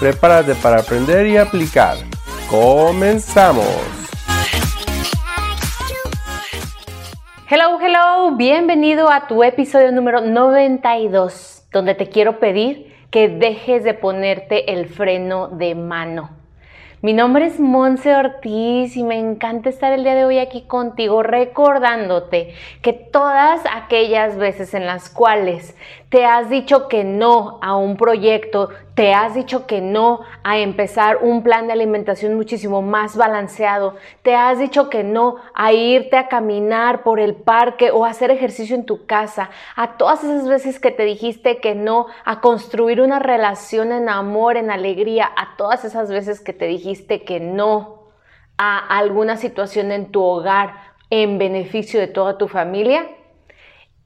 Prepárate para aprender y aplicar. ¡Comenzamos! Hello, hello, bienvenido a tu episodio número 92, donde te quiero pedir que dejes de ponerte el freno de mano. Mi nombre es Monse Ortiz y me encanta estar el día de hoy aquí contigo recordándote que todas aquellas veces en las cuales te has dicho que no a un proyecto, te has dicho que no a empezar un plan de alimentación muchísimo más balanceado, te has dicho que no a irte a caminar por el parque o a hacer ejercicio en tu casa, a todas esas veces que te dijiste que no a construir una relación en amor, en alegría, a todas esas veces que te dijiste que no a alguna situación en tu hogar en beneficio de toda tu familia,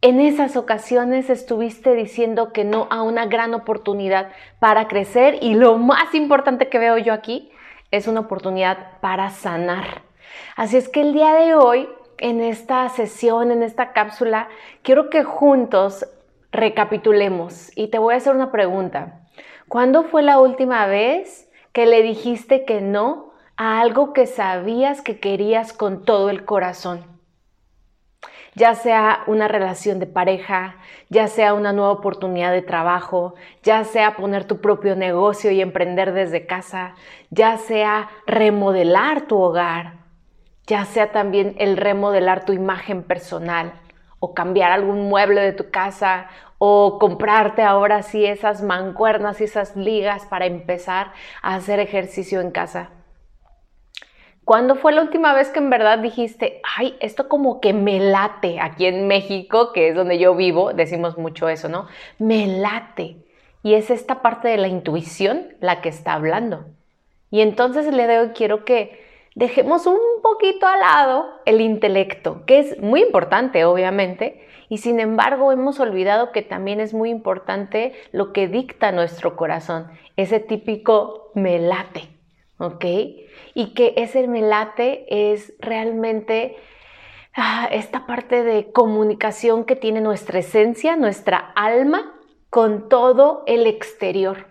en esas ocasiones estuviste diciendo que no a una gran oportunidad para crecer y lo más importante que veo yo aquí es una oportunidad para sanar. Así es que el día de hoy, en esta sesión, en esta cápsula, quiero que juntos recapitulemos y te voy a hacer una pregunta. ¿Cuándo fue la última vez que le dijiste que no a algo que sabías que querías con todo el corazón? ya sea una relación de pareja, ya sea una nueva oportunidad de trabajo, ya sea poner tu propio negocio y emprender desde casa, ya sea remodelar tu hogar, ya sea también el remodelar tu imagen personal o cambiar algún mueble de tu casa o comprarte ahora sí esas mancuernas y esas ligas para empezar a hacer ejercicio en casa. ¿Cuándo fue la última vez que en verdad dijiste, ay, esto como que me late? Aquí en México, que es donde yo vivo, decimos mucho eso, ¿no? Me late. Y es esta parte de la intuición la que está hablando. Y entonces le doy, quiero que dejemos un poquito al lado el intelecto, que es muy importante, obviamente, y sin embargo hemos olvidado que también es muy importante lo que dicta nuestro corazón, ese típico me late, ¿ok? y que ese melate es realmente ah, esta parte de comunicación que tiene nuestra esencia, nuestra alma, con todo el exterior.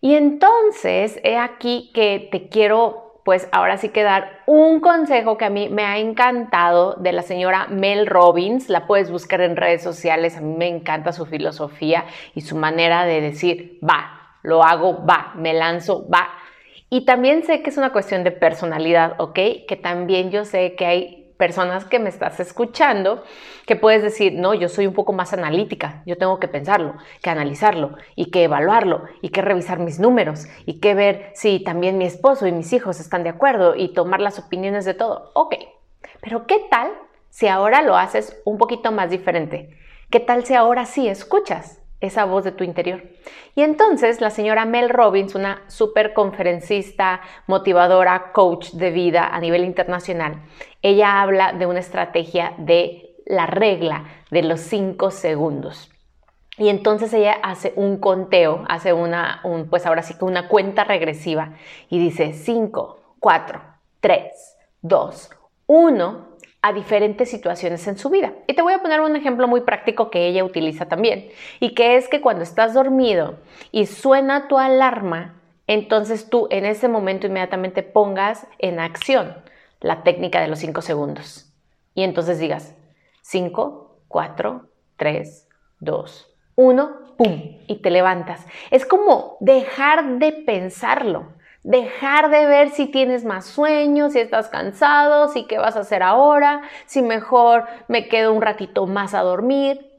Y entonces, he aquí que te quiero, pues ahora sí que dar un consejo que a mí me ha encantado de la señora Mel Robbins. La puedes buscar en redes sociales. A mí me encanta su filosofía y su manera de decir, va, lo hago, va, me lanzo, va. Y también sé que es una cuestión de personalidad, ¿ok? Que también yo sé que hay personas que me estás escuchando que puedes decir, no, yo soy un poco más analítica, yo tengo que pensarlo, que analizarlo y que evaluarlo y que revisar mis números y que ver si también mi esposo y mis hijos están de acuerdo y tomar las opiniones de todo. Ok, pero ¿qué tal si ahora lo haces un poquito más diferente? ¿Qué tal si ahora sí escuchas? Esa voz de tu interior. Y entonces la señora Mel Robbins, una super conferencista, motivadora, coach de vida a nivel internacional, ella habla de una estrategia de la regla de los cinco segundos. Y entonces ella hace un conteo, hace una, pues ahora sí que una cuenta regresiva y dice 5, 4, 3, 2, 1 a diferentes situaciones en su vida. Y te voy a poner un ejemplo muy práctico que ella utiliza también, y que es que cuando estás dormido y suena tu alarma, entonces tú en ese momento inmediatamente pongas en acción la técnica de los 5 segundos. Y entonces digas 5, 4, 3, 2, 1, ¡pum! Y te levantas. Es como dejar de pensarlo dejar de ver si tienes más sueño, si estás cansado, si qué vas a hacer ahora, si mejor me quedo un ratito más a dormir.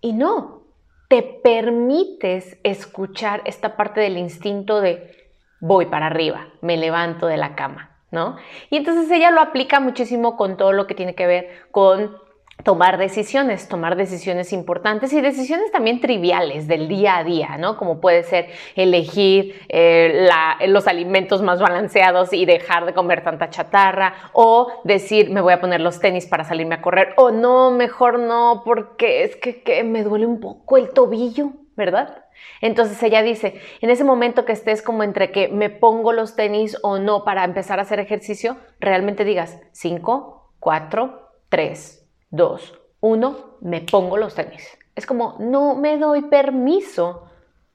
Y no, te permites escuchar esta parte del instinto de voy para arriba, me levanto de la cama, ¿no? Y entonces ella lo aplica muchísimo con todo lo que tiene que ver con tomar decisiones, tomar decisiones importantes y decisiones también triviales del día a día, ¿no? Como puede ser elegir eh, los alimentos más balanceados y dejar de comer tanta chatarra o decir me voy a poner los tenis para salirme a correr o no, mejor no, porque es que, me duele un poco el tobillo, ¿verdad? Entonces ella dice, en ese momento que estés como entre que me pongo los tenis o no para empezar a hacer ejercicio, realmente digas 5, 4, 3, Dos, uno, me pongo los tenis. Es como, no me doy permiso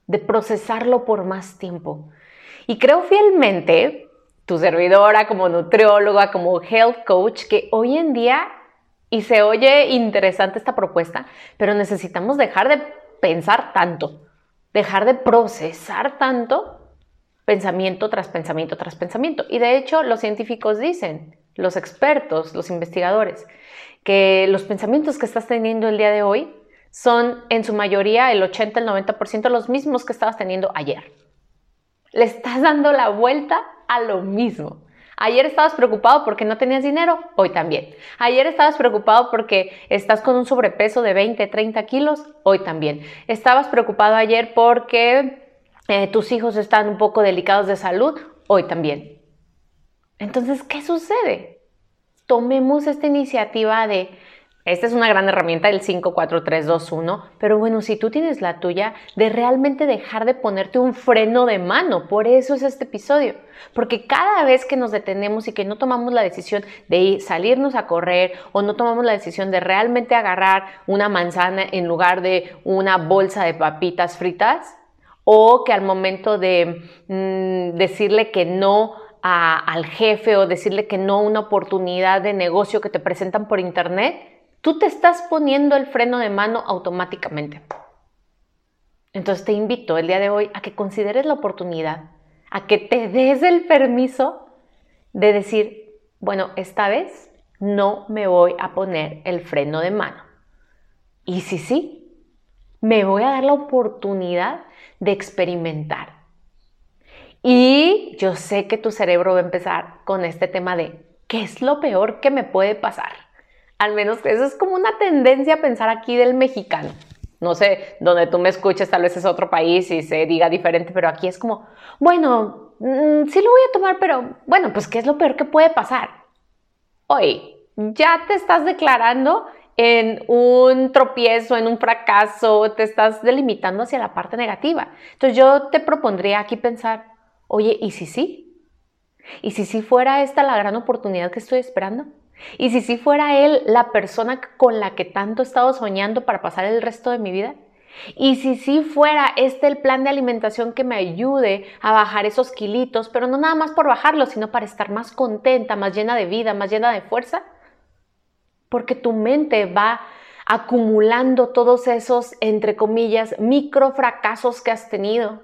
de procesarlo por más tiempo. Y creo fielmente, tu servidora como nutrióloga, como health coach, que hoy en día, y se oye interesante esta propuesta, pero necesitamos dejar de pensar tanto, dejar de procesar tanto pensamiento tras pensamiento tras pensamiento. Y de hecho, los científicos dicen, los expertos, los investigadores, que los pensamientos que estás teniendo el día de hoy son en su mayoría el 80, el 90% los mismos que estabas teniendo ayer. Le estás dando la vuelta a lo mismo. Ayer estabas preocupado porque no tenías dinero, hoy también. Ayer estabas preocupado porque estás con un sobrepeso de 20, 30 kilos, hoy también. Estabas preocupado ayer porque eh, tus hijos están un poco delicados de salud, hoy también. Entonces, ¿qué sucede? Tomemos esta iniciativa de, esta es una gran herramienta, el 54321, pero bueno, si tú tienes la tuya, de realmente dejar de ponerte un freno de mano. Por eso es este episodio. Porque cada vez que nos detenemos y que no tomamos la decisión de ir, salirnos a correr o no tomamos la decisión de realmente agarrar una manzana en lugar de una bolsa de papitas fritas, o que al momento de mm, decirle que no al jefe o decirle que no a una oportunidad de negocio que te presentan por internet, tú te estás poniendo el freno de mano automáticamente. Entonces te invito el día de hoy a que consideres la oportunidad, a que te des el permiso de decir, bueno, esta vez no me voy a poner el freno de mano. Y si sí, me voy a dar la oportunidad de experimentar y yo sé que tu cerebro va a empezar con este tema de ¿qué es lo peor que me puede pasar? Al menos eso es como una tendencia a pensar aquí del mexicano. No sé, donde tú me escuches tal vez es otro país y se diga diferente, pero aquí es como, bueno, mm, sí lo voy a tomar, pero bueno, pues ¿qué es lo peor que puede pasar? Hoy, ya te estás declarando en un tropiezo, en un fracaso, te estás delimitando hacia la parte negativa. Entonces yo te propondría aquí pensar, Oye, ¿y si sí? ¿Y si sí fuera esta la gran oportunidad que estoy esperando? ¿Y si sí fuera él la persona con la que tanto he estado soñando para pasar el resto de mi vida? Y si sí fuera este el plan de alimentación que me ayude a bajar esos kilitos, pero no nada más por bajarlos, sino para estar más contenta, más llena de vida, más llena de fuerza. Porque tu mente va acumulando todos esos, entre comillas, micro fracasos que has tenido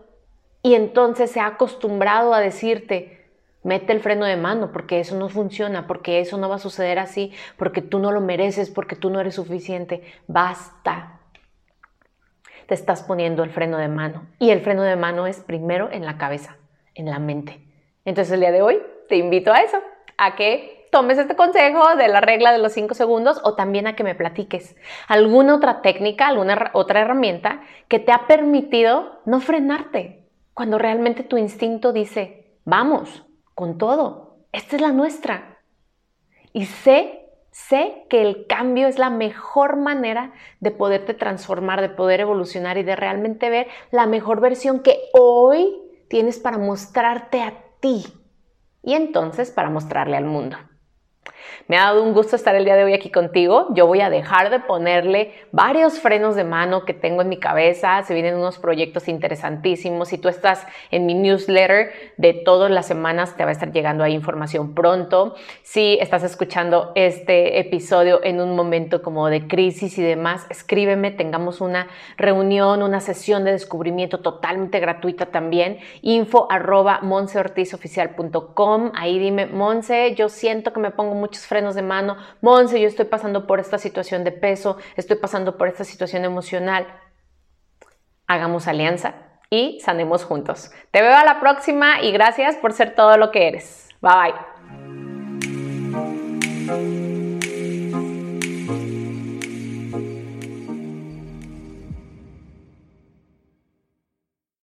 y entonces se ha acostumbrado a decirte, mete el freno de mano, porque eso no funciona, porque eso no va a suceder así, porque tú no lo mereces, porque tú no eres suficiente. Basta. Te estás poniendo el freno de mano. Y el freno de mano es primero en la cabeza, en la mente. Entonces el día de hoy te invito a eso, a que tomes este consejo de la regla de los 5 segundos o también a que me platiques alguna otra técnica, alguna otra herramienta que te ha permitido no frenarte, cuando realmente tu instinto dice, vamos, con todo, esta es la nuestra. Y sé, sé que el cambio es la mejor manera de poderte transformar, de poder evolucionar y de realmente ver la mejor versión que hoy tienes para mostrarte a ti y entonces para mostrarle al mundo. Me ha dado un gusto estar el día de hoy aquí contigo. Yo voy a dejar de ponerle varios frenos de mano que tengo en mi cabeza. Se vienen unos proyectos interesantísimos. Si tú estás en mi newsletter de todas las semanas, te va a estar llegando ahí información pronto. Si estás escuchando este episodio en un momento como de crisis y demás, escríbeme. Tengamos una reunión, una sesión de descubrimiento totalmente gratuita también. Info arroba monseortizoficial.com. Ahí dime, Monse, yo siento que me pongo muchos frenos de mano, Monse, yo estoy pasando por esta situación de peso, estoy pasando por esta situación emocional. Hagamos alianza y sanemos juntos. Te veo a la próxima y gracias por ser todo lo que eres. Bye bye.